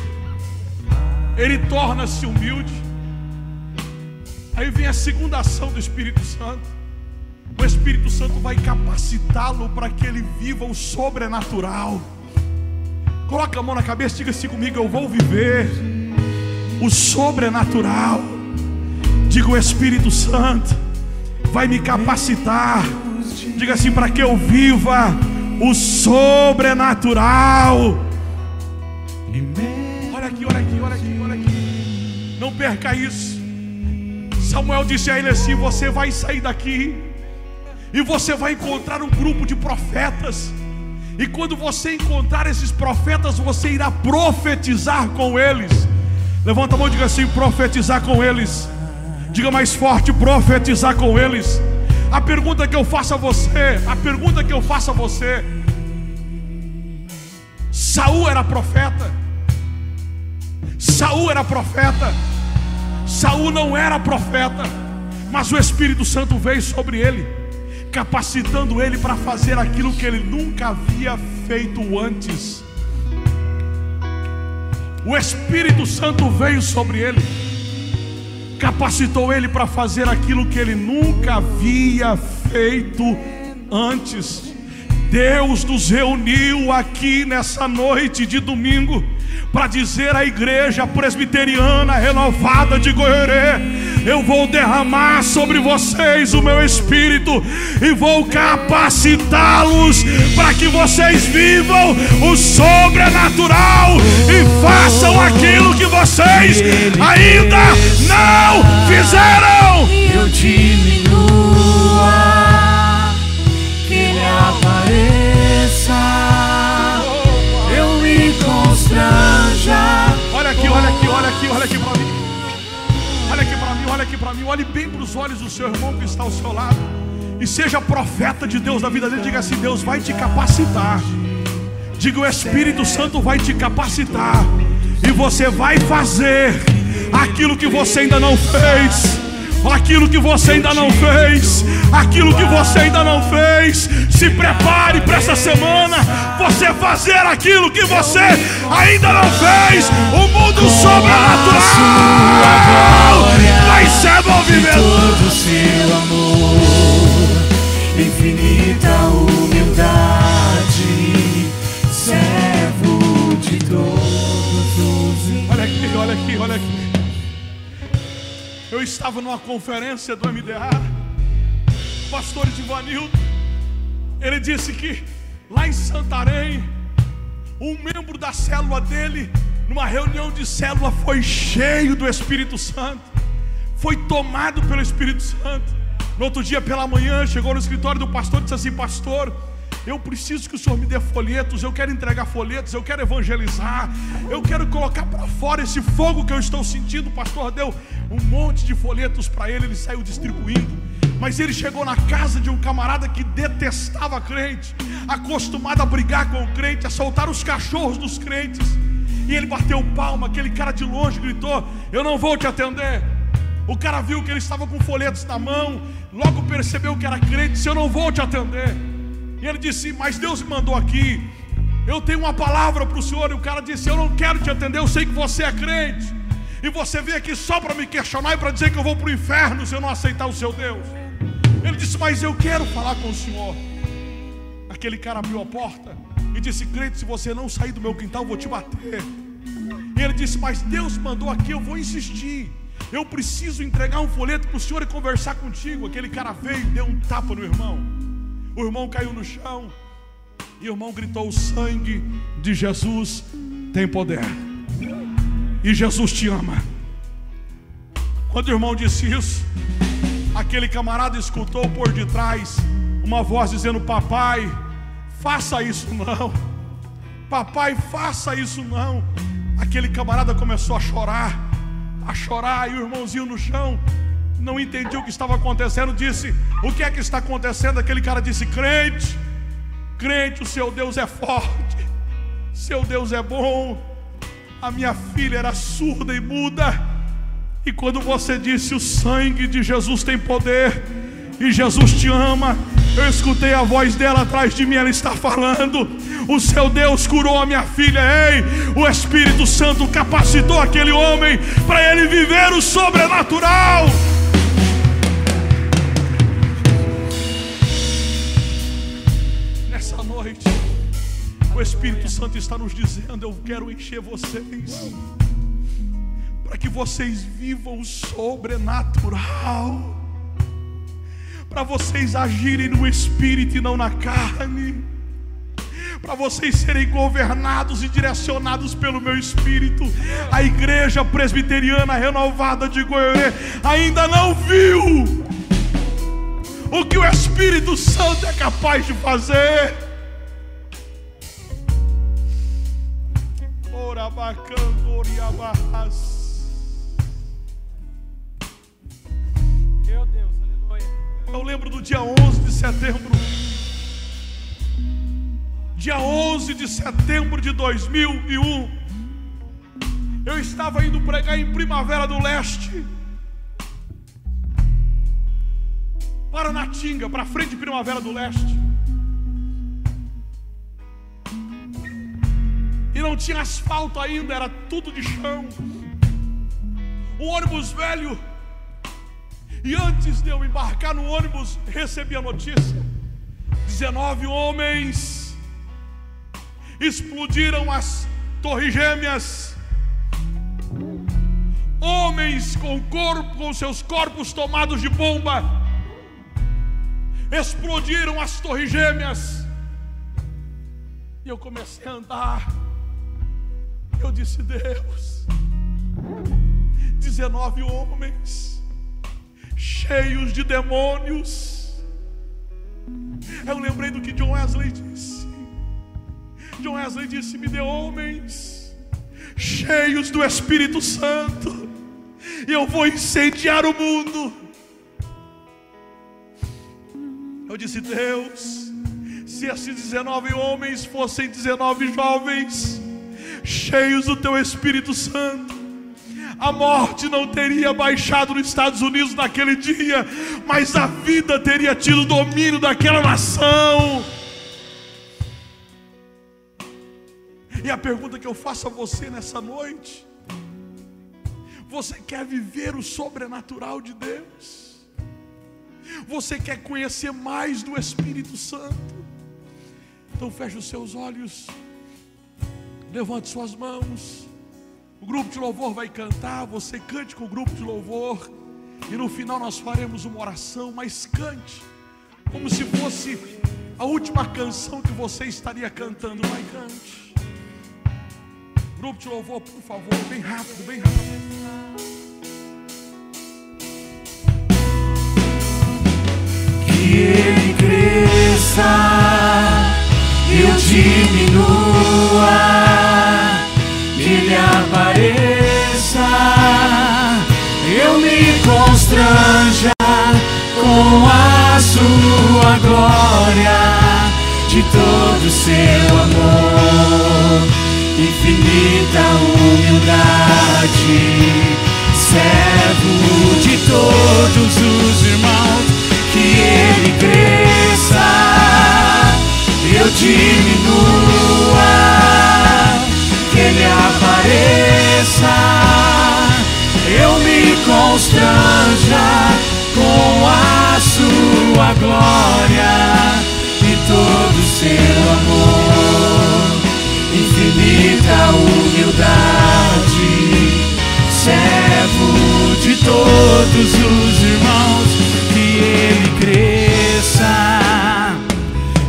Ele torna-se humilde. Aí vem a segunda ação do Espírito Santo. O Espírito Santo vai capacitá-lo para que ele viva o sobrenatural. Coloca a mão na cabeça e diga assim comigo: Eu vou viver o sobrenatural. Diga o Espírito Santo vai me capacitar. Diga assim para que eu viva o sobrenatural. Olha aqui, olha aqui, olha aqui, olha aqui. Não perca isso. Samuel disse a ele assim: Você vai sair daqui e você vai encontrar um grupo de profetas. E quando você encontrar esses profetas, você irá profetizar com eles. Levanta a mão e diga assim: profetizar com eles. Diga mais forte: profetizar com eles. A pergunta que eu faço a você, a pergunta que eu faço a você. Saul era profeta. Saul era profeta. Saul não era profeta, mas o Espírito Santo veio sobre ele capacitando ele para fazer aquilo que ele nunca havia feito antes. O Espírito Santo veio sobre ele, capacitou ele para fazer aquilo que ele nunca havia feito antes. Deus nos reuniu aqui nessa noite de domingo para dizer à igreja presbiteriana renovada de Goiorê: eu vou derramar sobre vocês o meu espírito e vou capacitá-los para que vocês vivam o sobrenatural e façam aquilo que vocês ainda não fizeram. Eu diminua, aqui para mim. Olhe bem para os olhos do seu irmão que está ao seu lado. E seja profeta de Deus na vida dele. Diga assim: Deus vai te capacitar. Diga o Espírito Santo vai te capacitar. E você vai fazer aquilo que você ainda não fez aquilo que você ainda não fez, aquilo que você ainda não fez. Se prepare para essa semana você fazer aquilo que você ainda não fez. O mundo sobrenatural vai ser movimento. Eu estava numa conferência do MDA, pastor Ivanildo, ele disse que lá em Santarém, um membro da célula dele, numa reunião de célula, foi cheio do Espírito Santo, foi tomado pelo Espírito Santo. No outro dia pela manhã, chegou no escritório do pastor e disse assim: Pastor, eu preciso que o Senhor me dê folhetos, eu quero entregar folhetos, eu quero evangelizar, eu quero colocar para fora esse fogo que eu estou sentindo. O pastor deu um monte de folhetos para ele, ele saiu distribuindo. Mas ele chegou na casa de um camarada que detestava crente, acostumado a brigar com o crente, a soltar os cachorros dos crentes. E ele bateu palma, aquele cara de longe gritou: Eu não vou te atender. O cara viu que ele estava com folhetos na mão, logo percebeu que era crente, disse: Eu não vou te atender. E ele disse: Mas Deus me mandou aqui. Eu tenho uma palavra para o senhor. E o cara disse: Eu não quero te atender. Eu sei que você é crente. E você veio aqui só para me questionar e para dizer que eu vou para o inferno se eu não aceitar o seu Deus. Ele disse: Mas eu quero falar com o senhor. Aquele cara abriu a porta e disse: Crente, se você não sair do meu quintal, eu vou te bater. E ele disse: Mas Deus mandou aqui, eu vou insistir. Eu preciso entregar um folheto para o senhor e conversar contigo. Aquele cara veio e deu um tapa no irmão. O irmão caiu no chão e o irmão gritou: O sangue de Jesus tem poder. E Jesus te ama. Quando o irmão disse isso, aquele camarada escutou por detrás uma voz dizendo: Papai, faça isso não. Papai, faça isso não. Aquele camarada começou a chorar, a chorar, e o irmãozinho no chão não entendia o que estava acontecendo, disse: O que é que está acontecendo? Aquele cara disse: Crente, crente, o seu Deus é forte. Seu Deus é bom. A minha filha era surda e muda. E quando você disse o sangue de Jesus tem poder e Jesus te ama, eu escutei a voz dela atrás de mim, ela está falando. O seu Deus curou a minha filha. Ei, o Espírito Santo capacitou aquele homem para ele viver o sobrenatural. O Espírito Santo está nos dizendo: Eu quero encher vocês, para que vocês vivam o sobrenatural, para vocês agirem no Espírito e não na carne, para vocês serem governados e direcionados pelo meu Espírito. A igreja presbiteriana renovada de Goiânia ainda não viu o que o Espírito Santo é capaz de fazer. Meu Deus, aleluia. Eu lembro do dia 11 de setembro. Dia 11 de setembro de 2001. Eu estava indo pregar em Primavera do Leste. Para Natinga, para frente de Primavera do Leste. Não tinha asfalto ainda, era tudo de chão. O ônibus velho. E antes de eu embarcar no ônibus, recebi a notícia: 19 homens explodiram as torres gêmeas. Homens com corpo, com seus corpos tomados de bomba, explodiram as torres gêmeas. E eu comecei a andar. Eu disse: Deus, 19 homens cheios de demônios. Eu lembrei do que John Wesley disse. John Wesley disse: Me dê homens cheios do Espírito Santo, e eu vou incendiar o mundo. Eu disse: Deus, se esses 19 homens fossem 19 jovens, cheios do teu Espírito Santo, a morte não teria baixado nos Estados Unidos naquele dia, mas a vida teria tido domínio daquela nação. E a pergunta que eu faço a você nessa noite: você quer viver o sobrenatural de Deus? Você quer conhecer mais do Espírito Santo? Então feche os seus olhos, levante suas mãos. O grupo de louvor vai cantar, você cante com o grupo de louvor. E no final nós faremos uma oração, mas cante, como se fosse a última canção que você estaria cantando. Vai cante. Grupo de louvor, por favor, bem rápido, bem rápido. que ele cresça, eu diminua, apareça, eu me constranja com a sua glória, de todo seu amor, infinita humildade, servo de todos os irmãos que ele cresça, eu diminua, constranja com a sua glória e todo o seu amor, infinita humildade, servo de todos os irmãos que ele cresça,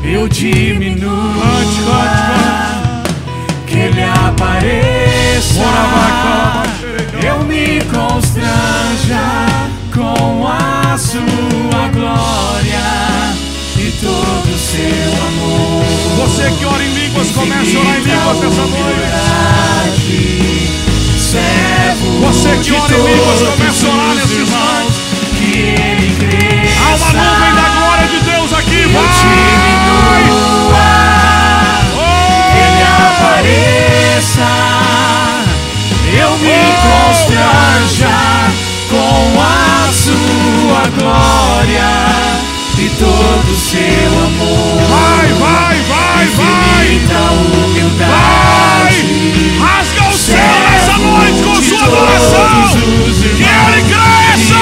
eu diminua, que ele apareça, sua glória e todo o seu amor. Você que ora em línguas, comece a orar em línguas essa noite. Servo Você que ora em línguas, comece a orar nesse irmãos que ele cresça. Há uma nuvem da glória de Deus aqui, vai! diminua, Oh! ele apareça. Todo o seu amor. Vai, vai, vai, vai! Humildade. Vai! Rasga o céu nessa noite com sua adoração! Que ele cresça!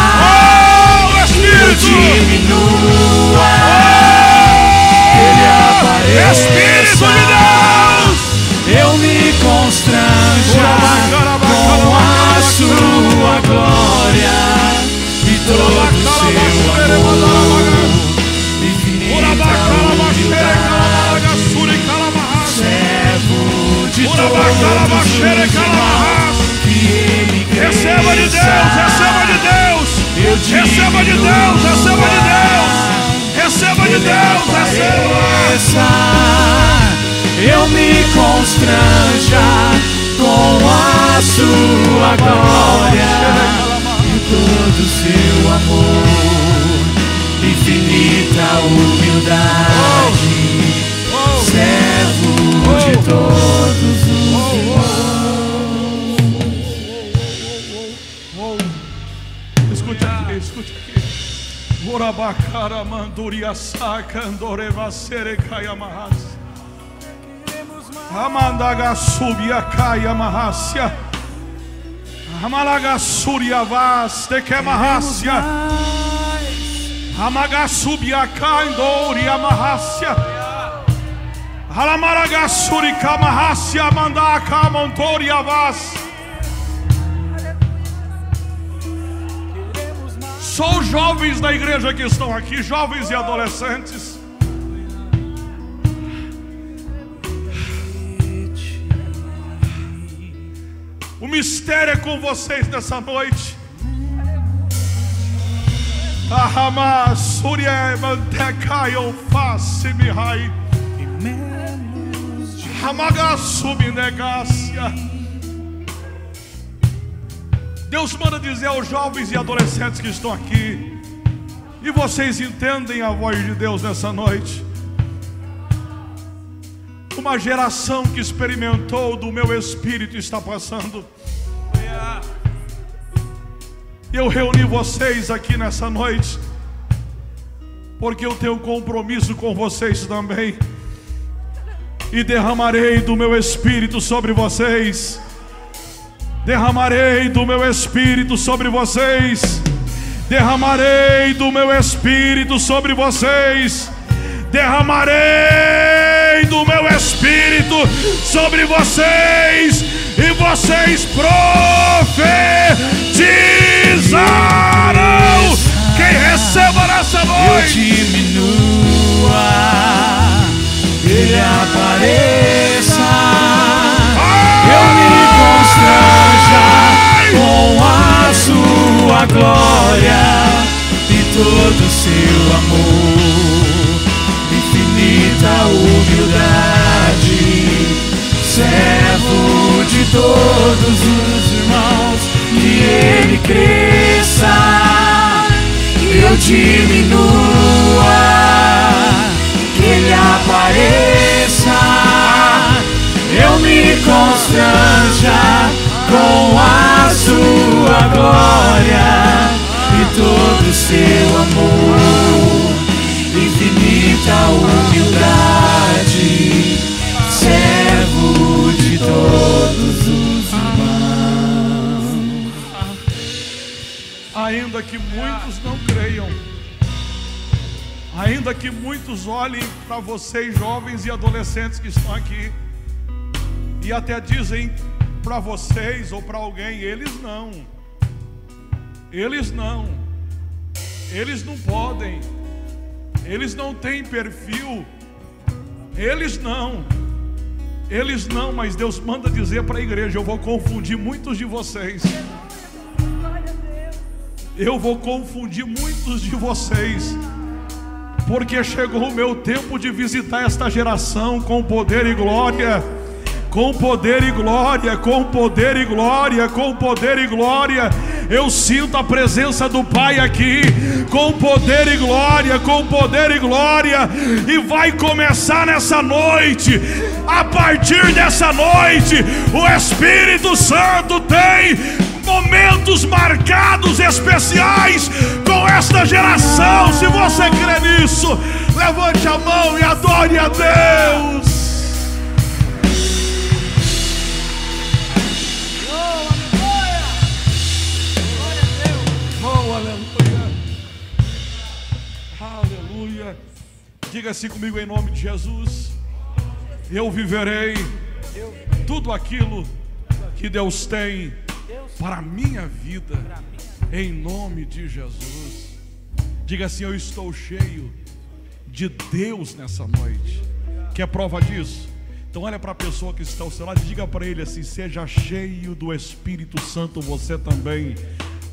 Oh, Espírito! diminua. Ele apareça. Receba de Deus, receba de Deus! Eu Receba de Deus, receba de Deus! Receba de Deus, receba! Eu me constranja com a sua glória e todo o seu amor, infinita humildade, servo de todos Orabacara manduria saca andoreva serecaia mahas. Amandaga subia caia mahácia. Amalaga suria vas de que mahácia. Amaga subia caindoria mahácia. Alamaraga surika mahácia mandaka montoria vas. Só os jovens da igreja que estão aqui, jovens e adolescentes. O mistério é com vocês nessa noite. Fassimihai. Hamaga Subnegácia. Deus manda dizer aos jovens e adolescentes que estão aqui, e vocês entendem a voz de Deus nessa noite. Uma geração que experimentou do meu espírito está passando. Eu reuni vocês aqui nessa noite, porque eu tenho compromisso com vocês também, e derramarei do meu espírito sobre vocês derramarei do meu espírito sobre vocês, derramarei do meu espírito sobre vocês, derramarei do meu espírito sobre vocês, e vocês profetizarão. Quem receba nessa Eu noite, diminua, ele apareça. Constranja com a sua glória e todo seu amor, infinita humildade, servo de todos os irmãos, que ele cresça, eu diminua, que ele apareça. Constranja com a sua glória e todo o seu amor, infinita humildade, servo de todos os irmãos. ainda que muitos não creiam, ainda que muitos olhem para vocês, jovens e adolescentes que estão aqui, e até dizem para vocês ou para alguém, eles não, eles não, eles não podem, eles não têm perfil, eles não, eles não, mas Deus manda dizer para a igreja: eu vou confundir muitos de vocês. Eu vou confundir muitos de vocês, porque chegou o meu tempo de visitar esta geração com poder e glória. Com poder e glória, com poder e glória, com poder e glória. Eu sinto a presença do Pai aqui, com poder e glória, com poder e glória. E vai começar nessa noite, a partir dessa noite, o Espírito Santo tem momentos marcados especiais com esta geração. Se você crê nisso, levante a mão e adore a Deus. Diga assim comigo em nome de Jesus. Eu viverei tudo aquilo que Deus tem para a minha vida, em nome de Jesus. Diga assim: Eu estou cheio de Deus nessa noite. Quer prova disso? Então, olha para a pessoa que está ao seu lado e diga para ele assim: Seja cheio do Espírito Santo, você também.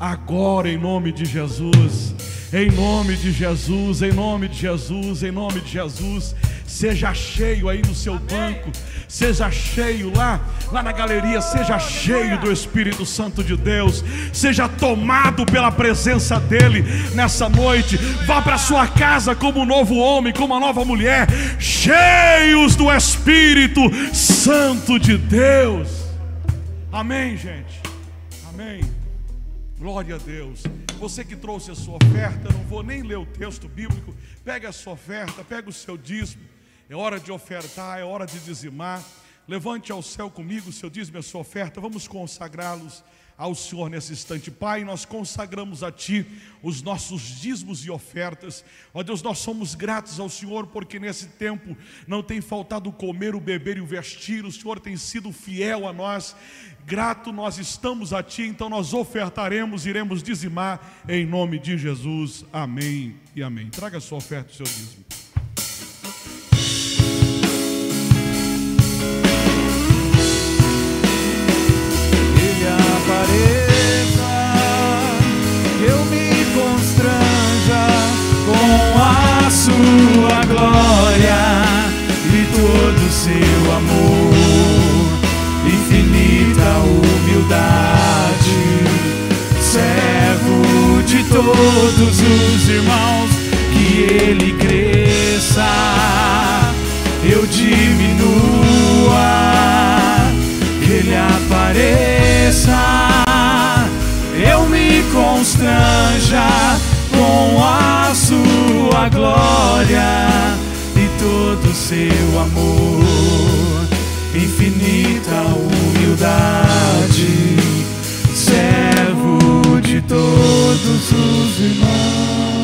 Agora, em nome de Jesus, em nome de Jesus, em nome de Jesus, em nome de Jesus. Seja cheio aí no seu banco, seja cheio lá, lá na galeria, seja cheio do Espírito Santo de Deus, seja tomado pela presença dele nessa noite. Vá para sua casa como um novo homem, como uma nova mulher, cheios do Espírito Santo de Deus. Amém, gente. Glória a Deus. Você que trouxe a sua oferta, não vou nem ler o texto bíblico. Pega a sua oferta, pega o seu dízimo. É hora de ofertar, é hora de dizimar. Levante ao céu comigo o seu dízimo e a sua oferta. Vamos consagrá-los ao Senhor nesse instante. Pai, nós consagramos a Ti os nossos dízimos e ofertas. Ó Deus, nós somos gratos ao Senhor porque nesse tempo não tem faltado comer, o beber e o vestir. O Senhor tem sido fiel a nós. Grato nós estamos a Ti, então nós ofertaremos, iremos dizimar em nome de Jesus. Amém e amém. Traga a sua oferta, o seu dízimo. Apareça, que eu me constranja com a sua glória e todo o seu amor, infinita humildade, servo de todos os irmãos, que ele cresça, eu diminua que ele apareça, constranja com a sua glória e todo seu amor, infinita humildade, servo de todos os irmãos.